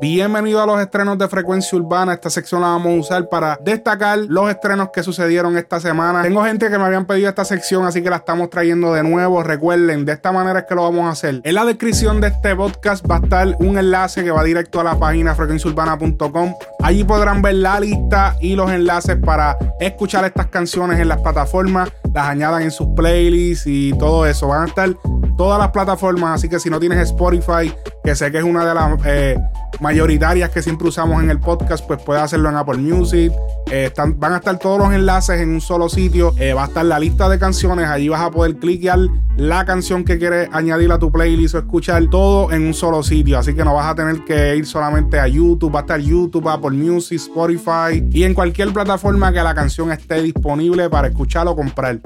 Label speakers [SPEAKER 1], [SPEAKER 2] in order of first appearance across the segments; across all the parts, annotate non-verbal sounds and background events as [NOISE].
[SPEAKER 1] Bienvenido a los estrenos de Frecuencia Urbana. Esta sección la vamos a usar para destacar los estrenos que sucedieron esta semana. Tengo gente que me habían pedido esta sección, así que la estamos trayendo de nuevo. Recuerden, de esta manera es que lo vamos a hacer. En la descripción de este podcast va a estar un enlace que va directo a la página frecuenciaurbana.com. Allí podrán ver la lista y los enlaces para escuchar estas canciones en las plataformas, las añadan en sus playlists y todo eso. Van a estar todas las plataformas, así que si no tienes Spotify, que sé que es una de las eh, mayoritarias que siempre usamos en el podcast, pues puedes hacerlo en Apple Music. Eh, van a estar todos los enlaces en un solo sitio. Eh, va a estar la lista de canciones. Allí vas a poder cliquear la canción que quieres añadir a tu playlist o escuchar todo en un solo sitio. Así que no vas a tener que ir solamente a YouTube. Va a estar YouTube, Apple Music, Spotify y en cualquier plataforma que la canción esté disponible para escuchar o comprar.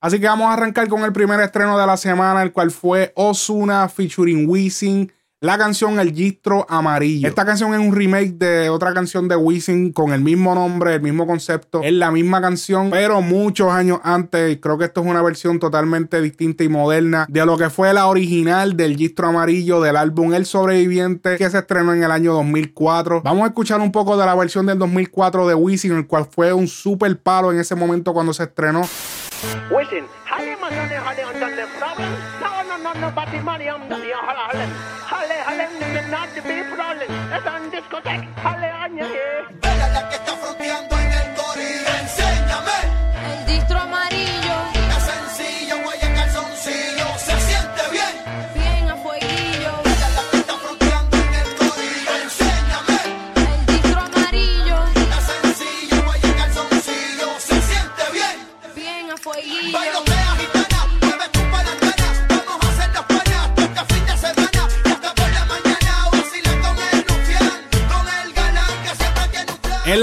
[SPEAKER 1] Así que vamos a arrancar con el primer estreno de la semana, el cual fue Osuna featuring Wisin la canción El Gistro Amarillo. Esta canción es un remake de otra canción de Wisin con el mismo nombre, el mismo concepto. Es la misma canción, pero muchos años antes. Creo que esto es una versión totalmente distinta y moderna de lo que fue la original del Gistro Amarillo del álbum El Sobreviviente que se estrenó en el año 2004. Vamos a escuchar un poco de la versión del 2004 de Wisin, el cual fue un super palo en ese momento cuando se estrenó. Wishing, how am I gonna have them done No, No, no, no, But the nobody marry them.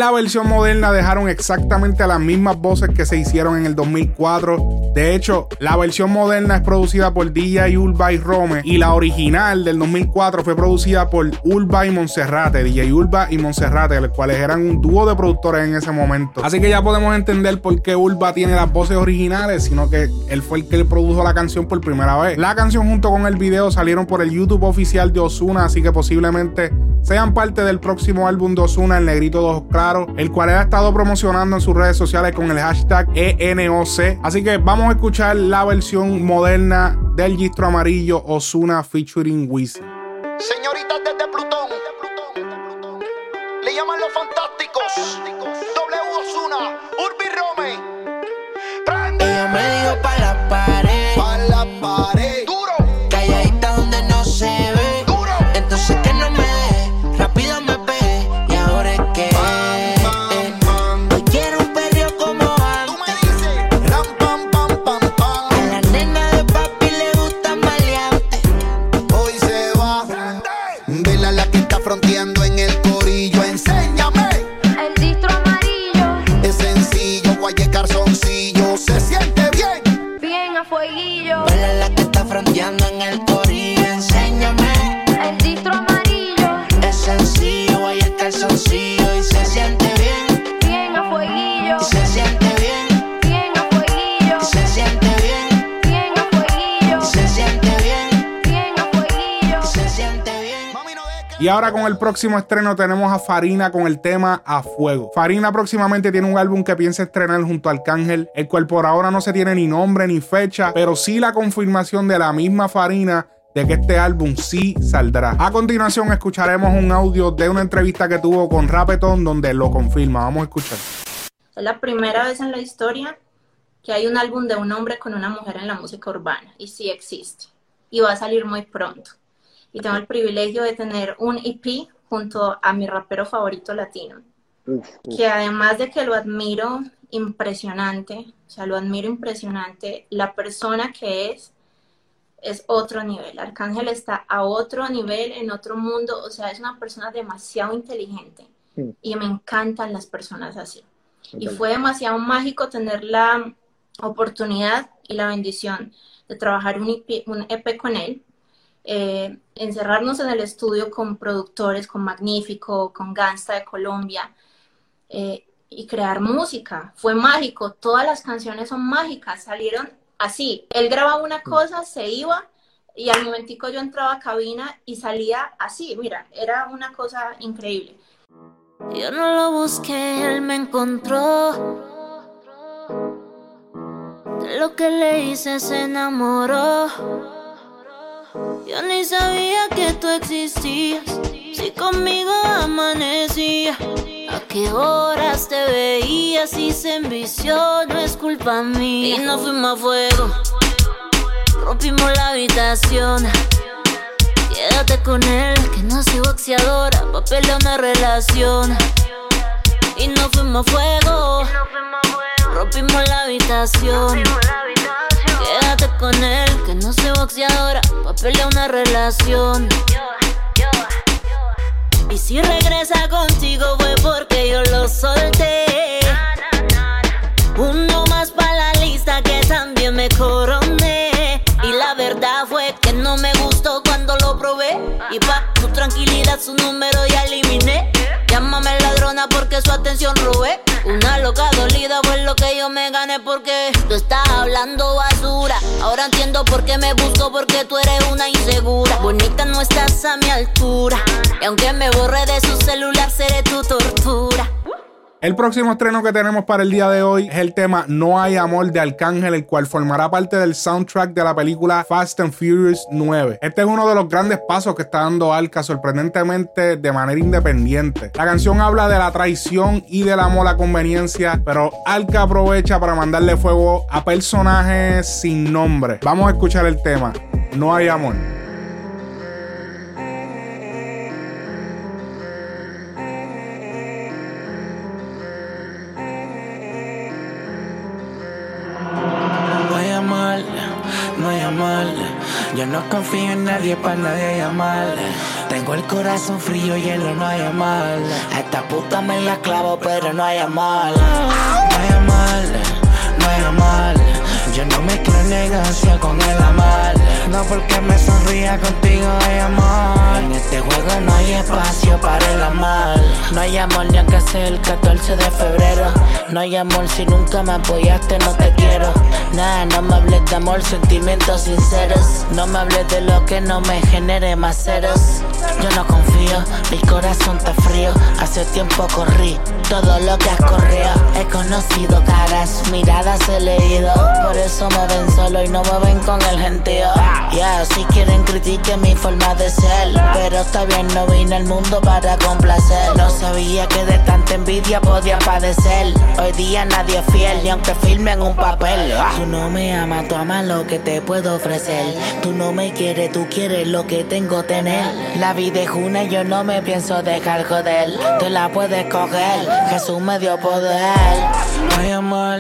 [SPEAKER 1] La versión moderna dejaron exactamente las mismas voces que se hicieron en el 2004. De hecho, la versión moderna es producida por DJ Ulva y Rome y la original del 2004 fue producida por Ulva y Monserrate, DJ Ulva y Monserrate, los cuales eran un dúo de productores en ese momento. Así que ya podemos entender por qué Ulva tiene las voces originales, sino que él fue el que produjo la canción por primera vez. La canción junto con el video salieron por el YouTube oficial de Osuna, así que posiblemente sean parte del próximo álbum de Osuna, El Negrito de Ojos Claros, el cual ha estado promocionando en sus redes sociales con el hashtag ENOC. Así que vamos a escuchar la versión moderna del Gistro Amarillo Osuna featuring Wiz.
[SPEAKER 2] Señoritas desde Plutón,
[SPEAKER 1] próximo estreno tenemos a Farina con el tema A Fuego. Farina próximamente tiene un álbum que piensa estrenar junto a Arcángel, el cual por ahora no se tiene ni nombre ni fecha, pero sí la confirmación de la misma Farina de que este álbum sí saldrá. A continuación escucharemos un audio de una entrevista que tuvo con Rapetón donde lo confirma. Vamos a escuchar.
[SPEAKER 3] Es la primera vez en la historia que hay un álbum de un hombre con una mujer en la música urbana y sí existe y va a salir muy pronto y tengo el privilegio de tener un EP junto a mi rapero favorito latino, que además de que lo admiro impresionante, o sea, lo admiro impresionante, la persona que es es otro nivel. Arcángel está a otro nivel, en otro mundo, o sea, es una persona demasiado inteligente y me encantan las personas así. Y fue demasiado mágico tener la oportunidad y la bendición de trabajar un EP, un EP con él eh, encerrarnos en el estudio con productores, con Magnífico, con Gangsta de Colombia eh, y crear música. Fue mágico, todas las canciones son mágicas, salieron así. Él grababa una cosa, se iba, y al momentico yo entraba a cabina y salía así, mira, era una cosa increíble.
[SPEAKER 4] Yo no lo busqué, él me encontró. De lo que le hice se enamoró. Yo ni sabía que tú existías. Si conmigo amanecía. ¿A qué horas te veías? Si se envició, no es culpa mía. Y no fuimos a fuego. Rompimos la habitación. Quédate con él, que no soy boxeadora. Pa' pelear una relación. Y no fuimos a fuego. Rompimos la habitación. Que no soy boxeadora. Pa' pelear una relación. Y si regresa contigo fue porque yo lo solté. Uno más para la lista que también me coroné. Y la verdad fue que no me gustó cuando lo probé. Y pa' tu tranquilidad su número ya eliminé. Llámame ladrona porque su atención robé. Una loca dolida fue lo que yo me gané porque tú estás hablando basura. Ahora entiendo por qué me busco porque tú eres una insegura. Bonita no estás a mi altura. Y aunque me borre de su celular, seré tu tortura.
[SPEAKER 1] El próximo estreno que tenemos para el día de hoy es el tema No hay amor de Arcángel, el cual formará parte del soundtrack de la película Fast and Furious 9. Este es uno de los grandes pasos que está dando Alca sorprendentemente de manera independiente. La canción habla de la traición y del amor a conveniencia, pero Alca aprovecha para mandarle fuego a personajes sin nombre. Vamos a escuchar el tema No hay amor.
[SPEAKER 5] No confío en nadie para nadie llamar. Tengo el corazón frío, hielo, no hay mal. A esta puta me la clavo, pero no hay mal. No hay mal, no hay mal. Yo no me creo negación con el amar. No porque me sonría contigo hay amor. En este juego no hay espacio para el amar. No hay amor ni aunque sea el 14 de febrero. No hay amor si nunca me apoyaste, no te quiero. Nah, no me hables de amor, sentimientos sinceros. No me hables de lo que no me genere más ceros. Yo no confío, mi corazón está frío. Hace tiempo corrí todo lo que has corrido. He conocido caras, miradas he leído. Por eso me ven solo y no me ven con el gentío. Ya, si quieren critiquen mi forma de ser. Pero está bien, no vine al mundo para complacer. No sabía que de tanta envidia podía padecer. Hoy día nadie es fiel, ni aunque filmen un papel. Tú no me amas, tú amas lo que te puedo ofrecer. Tú no me quieres, tú quieres lo que tengo tener. La vida es una y yo no me pienso dejar joder. Tú la puedes coger, Jesús me dio poder. No hay amor,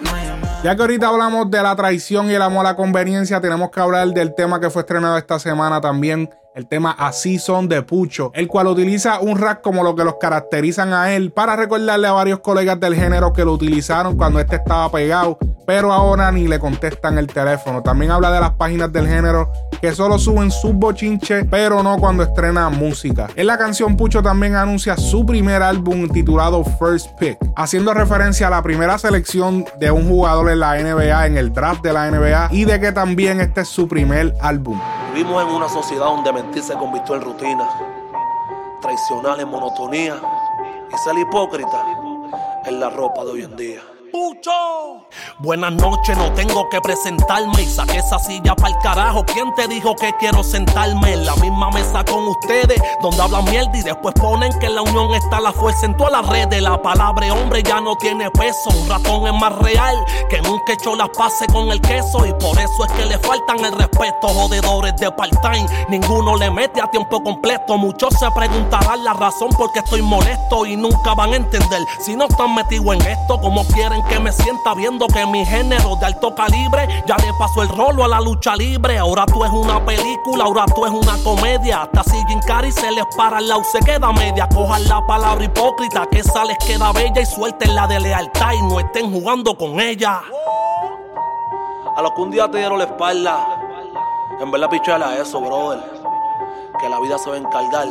[SPEAKER 5] no hay amor.
[SPEAKER 1] Ya que ahorita hablamos de la traición y el amor a la conveniencia, tenemos que hablar del tema que fue estrenado esta semana también. El tema Así son de Pucho, el cual utiliza un rap como lo que los caracterizan a él para recordarle a varios colegas del género que lo utilizaron cuando este estaba pegado, pero ahora ni le contestan el teléfono. También habla de las páginas del género que solo suben sus bochinches, pero no cuando estrena música. En la canción Pucho también anuncia su primer álbum titulado First Pick, haciendo referencia a la primera selección de un jugador en la NBA, en el draft de la NBA, y de que también este es su primer álbum.
[SPEAKER 6] Vivimos en una sociedad donde mentir se convirtió en rutina, traicionar en monotonía y ser hipócrita en la ropa de hoy en día. ¡Pucho! Buenas noches, no tengo que presentarme y saqué esa silla para el carajo. ¿Quién te dijo que quiero sentarme en la misma mesa con ustedes? Donde hablan mierda y después ponen que en la unión está la fuerza. En todas las redes la palabra hombre ya no tiene peso. Un ratón es más real que nunca echó las pases con el queso. Y por eso es que le faltan el respeto. Jodedores de part-time, ninguno le mete a tiempo completo. Muchos se preguntarán la razón por qué estoy molesto y nunca van a entender. Si no están metidos en esto, como quieren que me sienta viendo que mi género de alto calibre ya le pasó el rolo a la lucha libre. Ahora tú es una película, ahora tú es una comedia. Hasta si Jim Carrey se les para al lado, se queda media. Cojan la palabra hipócrita, que esa les queda bella y suelten la de lealtad y no estén jugando con ella. A los que un día te dieron la espalda, en verdad pichala eso, brother. Que la vida se va a encargar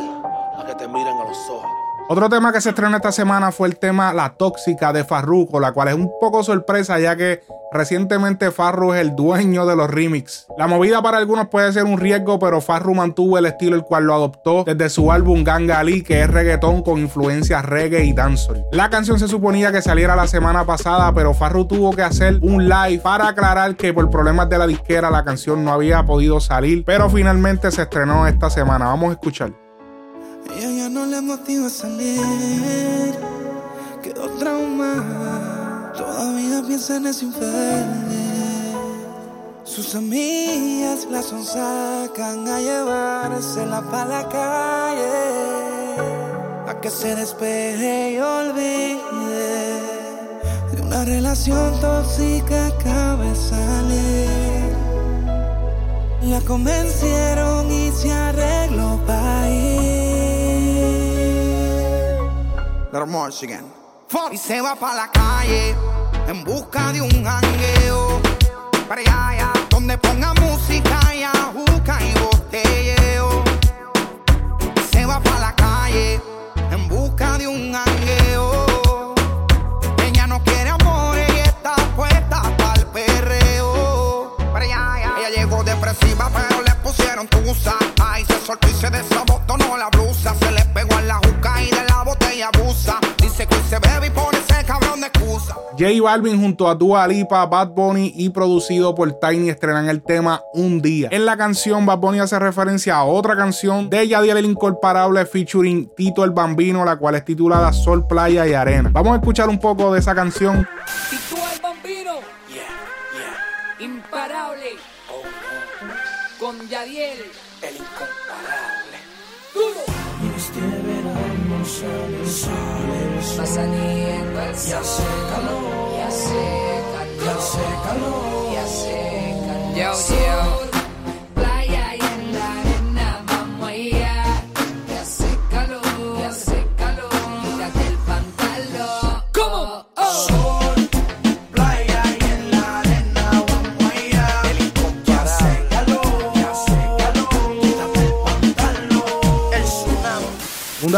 [SPEAKER 6] a que te miren a los ojos.
[SPEAKER 1] Otro tema que se estrenó esta semana fue el tema La Tóxica de Farruko, la cual es un poco sorpresa ya que recientemente Farru es el dueño de los remix. La movida para algunos puede ser un riesgo, pero Farru mantuvo el estilo el cual lo adoptó desde su álbum Ganga que es reggaetón con influencias reggae y dancehall. La canción se suponía que saliera la semana pasada, pero Farru tuvo que hacer un live para aclarar que por problemas de la disquera la canción no había podido salir, pero finalmente se estrenó esta semana. Vamos a escuchar.
[SPEAKER 7] Ella ya no le motiva a salir, quedó trauma. Todavía piensa en ese infeliz. Sus amigas la sacan a llevársela para la calle. A que se despeje y olvide de una relación tóxica acaba de salir. La convencieron y se arregló para Y se va para la calle en busca de un jangueo. Para allá, donde ponga música
[SPEAKER 1] J Balvin junto a Dua Lipa, Bad Bunny y producido por Tiny estrenan el tema Un Día. En la canción Bad Bunny hace referencia a otra canción de Yadiel el Incomparable featuring Tito el Bambino, la cual es titulada Sol, Playa y Arena. Vamos a escuchar un poco de esa canción.
[SPEAKER 8] Tito el Bambino. Imparable. Con Yadiel.
[SPEAKER 9] El incomparable. El sol,
[SPEAKER 8] Va saliendo el
[SPEAKER 9] Ya
[SPEAKER 8] sol.
[SPEAKER 9] hace calor.
[SPEAKER 8] Ya hace calor.
[SPEAKER 9] Ya hace calor.
[SPEAKER 8] Ya hace calor. Yo, yo.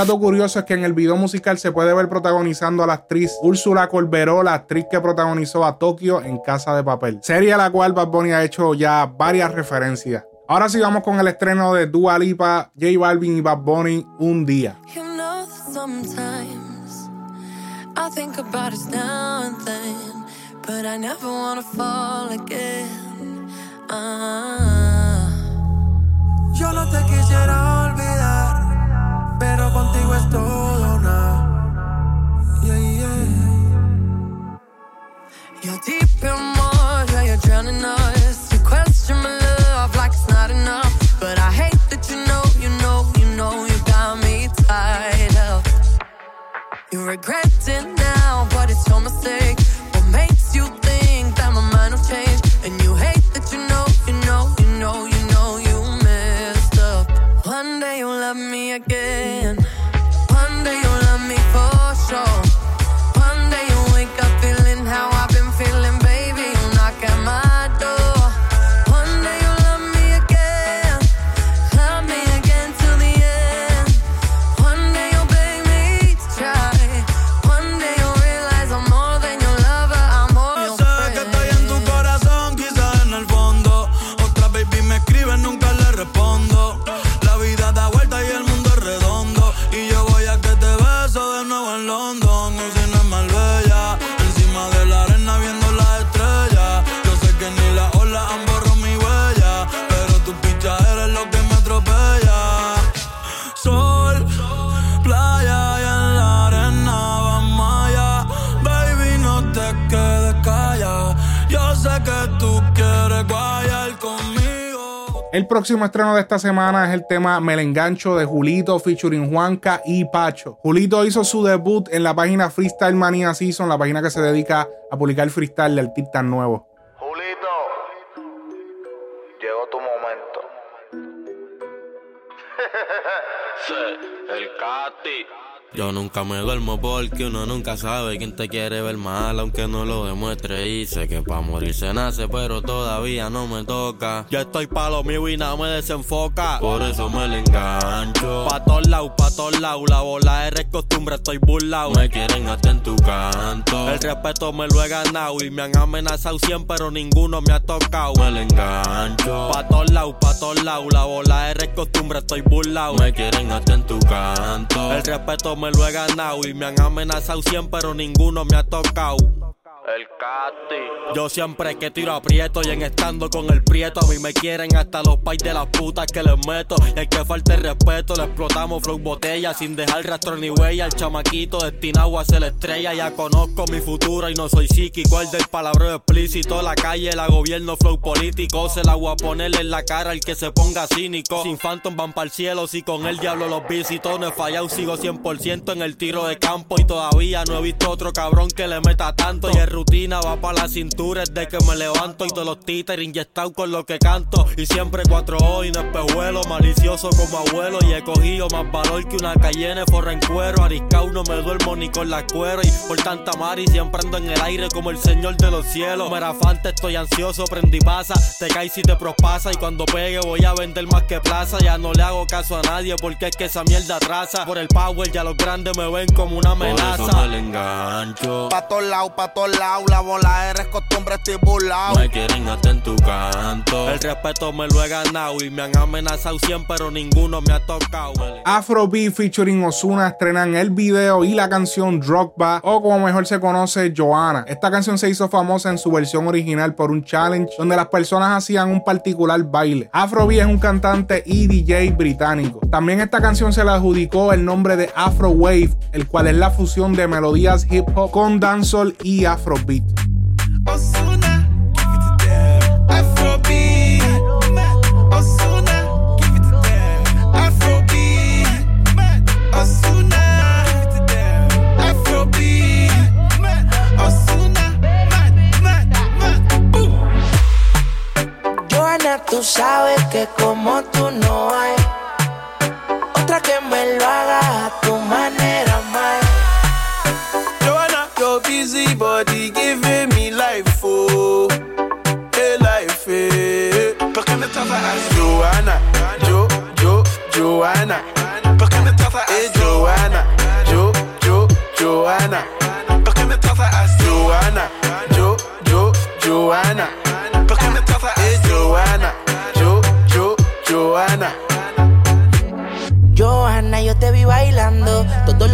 [SPEAKER 1] Dato curioso es que en el video musical se puede ver protagonizando a la actriz Úrsula Corberó, la actriz que protagonizó a Tokio en Casa de Papel, serie a la cual Bad Bunny ha hecho ya varias referencias. Ahora sí vamos con el estreno de Dua Lipa, J Balvin y Bad Bunny Un Día.
[SPEAKER 10] You know that sometimes I think about us now and then, but I never wanna fall again. Ah.
[SPEAKER 7] Yo no te quisiera contigo es todo nada. Yeah, yeah.
[SPEAKER 10] You're deep in water, you're drowning us. You question my love like it's not enough. But I hate that you know, you know, you know, you got me tied up. You regret
[SPEAKER 7] El
[SPEAKER 1] próximo estreno de esta semana es el tema Me la engancho de Julito featuring Juanca y Pacho. Julito hizo su debut en la página Freestyle Mania Season, la página que se dedica a publicar freestyle de artistas nuevos.
[SPEAKER 11] Julito, llegó tu momento. [LAUGHS]
[SPEAKER 12] Sí, el
[SPEAKER 13] Yo nunca me duermo porque uno nunca sabe quién te quiere ver mal, aunque no lo demuestre. Y sé que pa' morir se nace, pero todavía no me toca. Ya estoy pa' lo mío y nada me desenfoca. Por eso me le engancho. Pa' todos lados, pa' todos lados. La bola es costumbre, estoy burlao. Me quieren hasta en tu canto. El respeto me lo he ganado y me han amenazado siempre, pero ninguno me ha tocado. Me le engancho. Pa' todos lados, pa' todos lados. La bola es costumbre, estoy burlao. Me quieren hasta en tu canto. El respeto lo he ganado y me han amenazado siempre, pero ninguno me ha tocado. El Cati. Yo siempre que tiro aprieto y en estando con el prieto. A mí me quieren hasta los pais de las putas que les meto. Y el que falte respeto, le explotamos flow botella sin dejar rastro ni huella. El chamaquito destinado a ser estrella. Ya conozco mi futuro y no soy psíquico. El del palabra explícito. La calle la gobierno flow político. Se la voy a ponerle en la cara el que se ponga cínico. Sin phantom van para el cielo. Si con el diablo los visito. No he fallado, sigo 100% en el tiro de campo. Y todavía no he visto otro cabrón que le meta tanto. Y el rutina va para la cintura desde que me levanto y todos los títeres inyectados con lo que canto. Y siempre cuatro hoy en espejuelo, malicioso como abuelo. Y he cogido más valor que una cayenne forra en cuero. Ariscao no me duermo ni con la cuero. Y por tanta mar y siempre ando en el aire como el señor de los cielos. Merafante, estoy ansioso, prendí pasa. Te caes y te prospasa. Y cuando pegue voy a vender más que plaza. Ya no le hago caso a nadie porque es que esa mierda atrasa. Por el power ya los grandes me ven como una amenaza. Por eso engancho.
[SPEAKER 7] Pa' todos lados, pa' todos lados, la bola eres costumbre, estoy burlao.
[SPEAKER 13] Me quieren hasta en tu canto. El respeto me lo he ganado y me han amenazado siempre, pero ninguno me ha tocado.
[SPEAKER 1] Afrobeat featuring Ozuna estrenan el video y la canción Drogba, o como mejor se conoce, Joanna. Esta canción se hizo famosa en su versión original por un challenge donde las personas hacían un particular baile. Afrobeat es un cantante y DJ británico. También esta canción se le adjudicó el nombre de Afro Wave, el cual es la fusión de melodías hip hop con dancehall y afrobeat.
[SPEAKER 14] Ozuna, give it to them. Afrobeat. Ozuna, give it to them. Afrobeat. Ozuna, give it to them. Afrobeat. Ozuna, mad, mad, mad. Ooh.
[SPEAKER 15] Joana, tú sabes que como tú no hay
[SPEAKER 14] eh. ¿Por qué me trata así? Joanna, Jo, Jo, Joanna. ¿Por qué me trata así? Hey, Joanna, Jo, Jo, Joanna.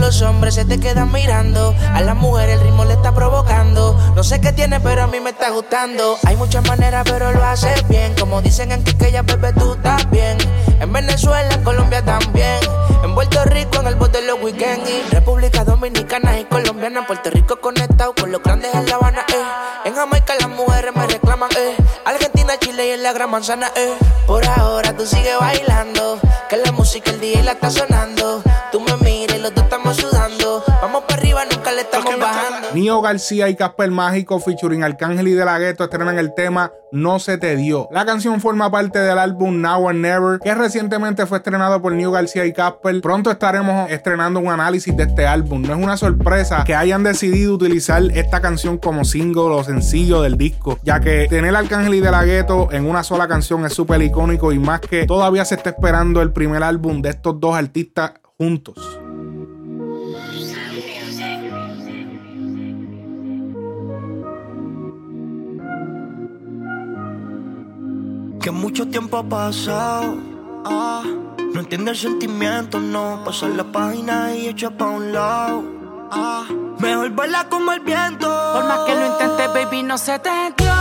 [SPEAKER 15] Los hombres se te quedan mirando. A la mujer el ritmo le está provocando. No sé qué tiene, pero a mí me está gustando. Hay muchas maneras, pero lo haces bien. Como dicen en Quiqueya, bebé, tú estás bien. En Venezuela, en Colombia también. En Puerto Rico, en el bote los weekends. Y República Dominicana y Colombiana. Puerto Rico conectado con los grandes en La Habana, eh. En Jamaica las mujeres me reclaman, eh. Argentina, Chile y en la Gran Manzana, eh. Por ahora tú sigues bailando. Que la música el día la está sonando. Tú me
[SPEAKER 1] Nio García y Casper Mágico featuring Arcángel y De La Ghetto estrenan el tema No se te dio. La canción forma parte del álbum Now or Never, que recientemente fue estrenado por Nio García y Casper. Pronto estaremos estrenando un análisis de este álbum. No es una sorpresa que hayan decidido utilizar esta canción como single o sencillo del disco, ya que tener Arcángel y De La Ghetto en una sola canción es súper icónico y más que todavía se está esperando el primer álbum de estos dos artistas juntos.
[SPEAKER 16] Que mucho tiempo ha pasado. Ah, no entiendo el sentimiento, no. Pasar la página y echa pa' un lado. Ah, mejor baila como el viento.
[SPEAKER 9] Por más que lo intentes, baby, no se te dio.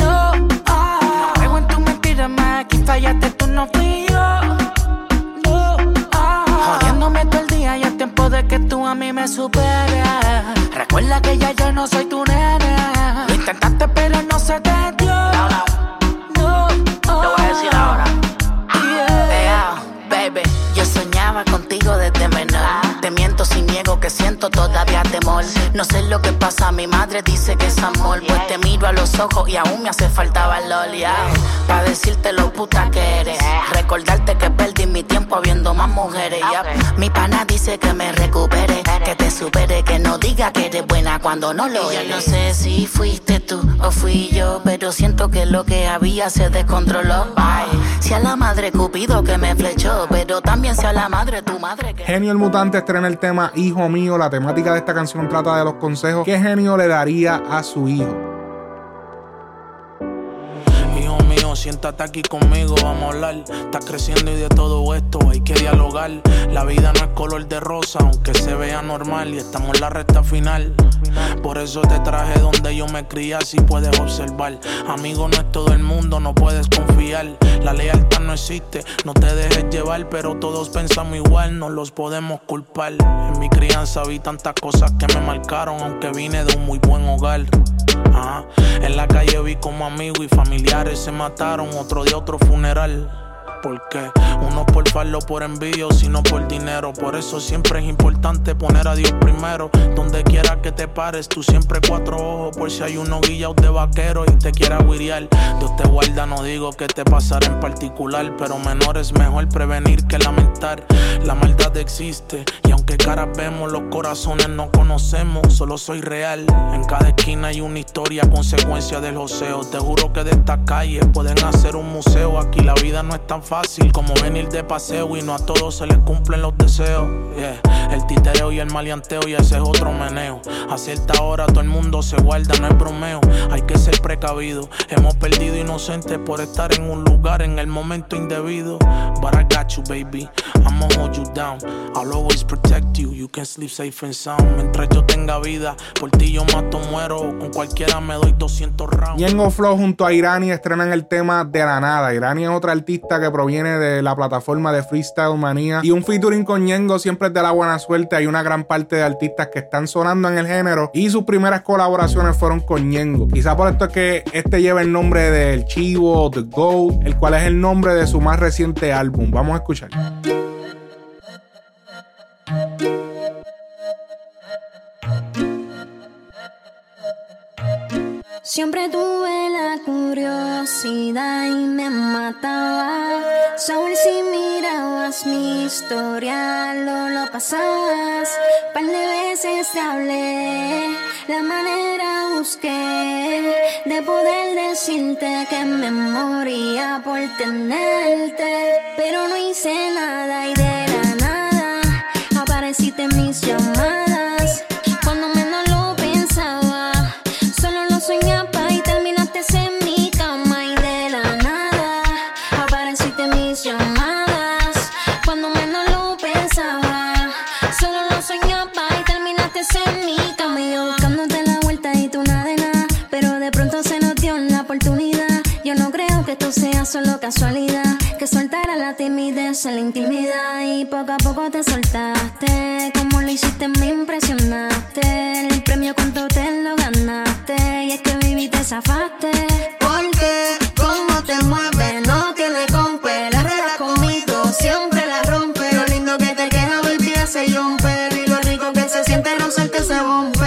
[SPEAKER 9] No, ah. Juego en tu mentira, más aquí fallaste, tú no fui yo. No, ah. Jodiéndome todo el día y es tiempo de que tú a mí me superes. Recuerda que ya yo no soy tu nena. Lo intentaste, pero no se te dio. No
[SPEAKER 5] sé lo que pasa, mi madre dice que es amor. Pues te miro a los ojos y aún me hace falta valor, ya. Pa' decirte lo puta que eres. Recordarte que perdí mi tiempo viendo más mujeres, ya. Mi pana dice que me recupere, que te supere, que no diga que eres buena cuando no lo eres. No sé si fuiste tú o fui yo, pero siento que lo que había se descontroló. Ay, si a la madre Cupido que me flechó, pero también sea la madre tu madre que.
[SPEAKER 1] Genio el Mutante estrena el tema Hijo mío. La temática de esta canción trata de los consejos que Genio le daría a su hijo.
[SPEAKER 17] Siéntate aquí conmigo, vamos a hablar. Estás creciendo y de todo esto hay que dialogar. La vida no es color de rosa, aunque se vea normal y estamos en la recta final. Por eso te traje donde yo me crié, así puedes observar. Amigo no es todo el mundo, no puedes confiar. La lealtad no existe, no te dejes llevar, pero todos pensamos igual, no los podemos culpar. En mi crianza vi tantas cosas que me marcaron, aunque vine de un muy buen hogar. Ajá. En la calle vi como amigos y familiares se mataron, otro de otro funeral. Porque uno por farlo por envío, sino por dinero. Por eso siempre es importante poner a Dios primero. Donde quiera que te pares, tú siempre cuatro ojos. Por si hay uno guillados de vaquero y te quiera guiriar. Dios te guarda, no digo que te pasará en particular. Pero menor es mejor prevenir que lamentar. La maldad existe y aunque caras vemos, los corazones no conocemos. Solo soy real. En cada esquina hay una historia, consecuencia del joseo. Te juro que de esta calle pueden hacer un museo. Aquí la vida no es tan fácil como venir de paseo y no a todos se les cumplen los deseos. Yeah. El titereo y el maleanteo y ese es otro meneo. A cierta hora todo el mundo se guarda, no es bromeo. Hay que ser precavido. Hemos perdido inocentes por estar en un lugar en el momento indebido. But I got you, baby. I'ma hold you down. I'll always protect you. You can sleep safe and sound. Mientras yo tenga vida, por ti yo mato, muero. Con cualquiera me doy 200 rounds.
[SPEAKER 1] Ñengo Flow junto a Irani estrenan el tema de la nada. Irani es otra artista que proviene de la plataforma de Freestyle Manía y un featuring con Ñengo siempre es de la buena suerte. Hay una gran parte de artistas que están sonando en el género y sus primeras colaboraciones fueron con Ñengo. Quizá por esto es que este lleva el nombre del Chivo, The Goat, el cual es el nombre de su más reciente álbum. Vamos a escuchar.
[SPEAKER 18] Siempre tuve la curiosidad y me mataba. Saber si mirabas mi historia, lo, lo pasabas. Par de veces te hablé, la manera busqué de poder decirte que me moría por tenerte. Pero no hice nada y de solo casualidad, que soltara la timidez en la intimidad y poco a poco te soltaste. Como lo hiciste me impresionaste. El premio cuánto te lo ganaste y es que viví te zafaste. Porque cómo te mueves no tiene compe. La regla conmigo siempre la rompe. Lo lindo que te queda baby ese jumper y lo rico que se siente soltar ese bumper.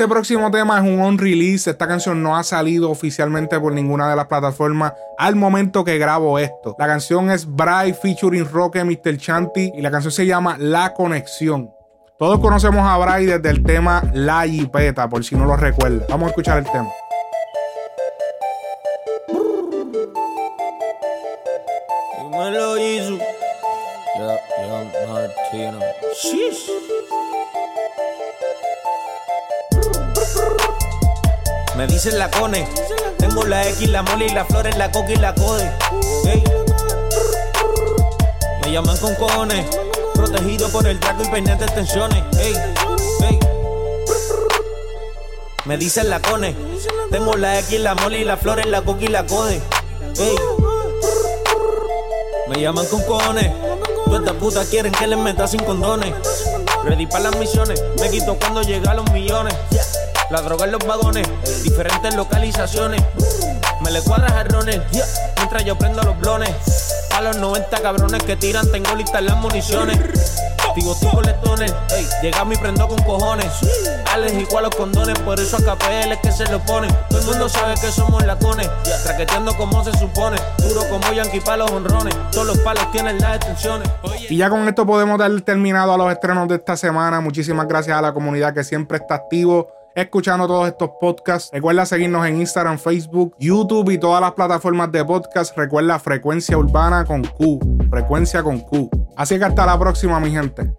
[SPEAKER 1] Este próximo tema es un on release. Esta canción no ha salido oficialmente por ninguna de las plataformas al momento que grabo esto. La canción es Bright featuring Roque Mr. Chanti y la canción se llama La Conexión. Todos conocemos a Bray desde el tema La Jipeta, por si no lo recuerda. Vamos a escuchar el tema.
[SPEAKER 19] Dímelo, Martino. Shish. Me dicen la cone. Tengo la X, la mole y la flor en la coca y la code. Me llaman con cojones. Protegido por el trago y pendiente de tensiones. Ey, ey. Me dicen la cone. Tengo la X, la mole y la flor en la coca y la code. Me llaman con cojones. Todas estas putas quieren que les meta sin condones. Ready para las misiones. Me quito cuando llegan los millones. La droga en los vagones, diferentes localizaciones. Me le cuadras a Ronel, mientras yo prendo los blones. A los 90 cabrones que tiran, tengo listas las municiones. Digo, tú coletones, llega mi prendo con cojones. Alex igual los condones, por eso a KPL es que se lo ponen. Todo el mundo sabe que somos lacones, traqueteando como se supone. Duro como Yankee pa' los honrones, todos los palos tienen las extensiones.
[SPEAKER 1] Y ya con esto podemos dar terminado a los estrenos de esta semana. Muchísimas gracias a la comunidad que siempre está activo escuchando todos estos podcasts. Recuerda seguirnos en Instagram, Facebook, YouTube y todas las plataformas de podcast. Recuerda Frecuencia Urbana con Q. Frecuencia con Q. Así que hasta la próxima, mi gente.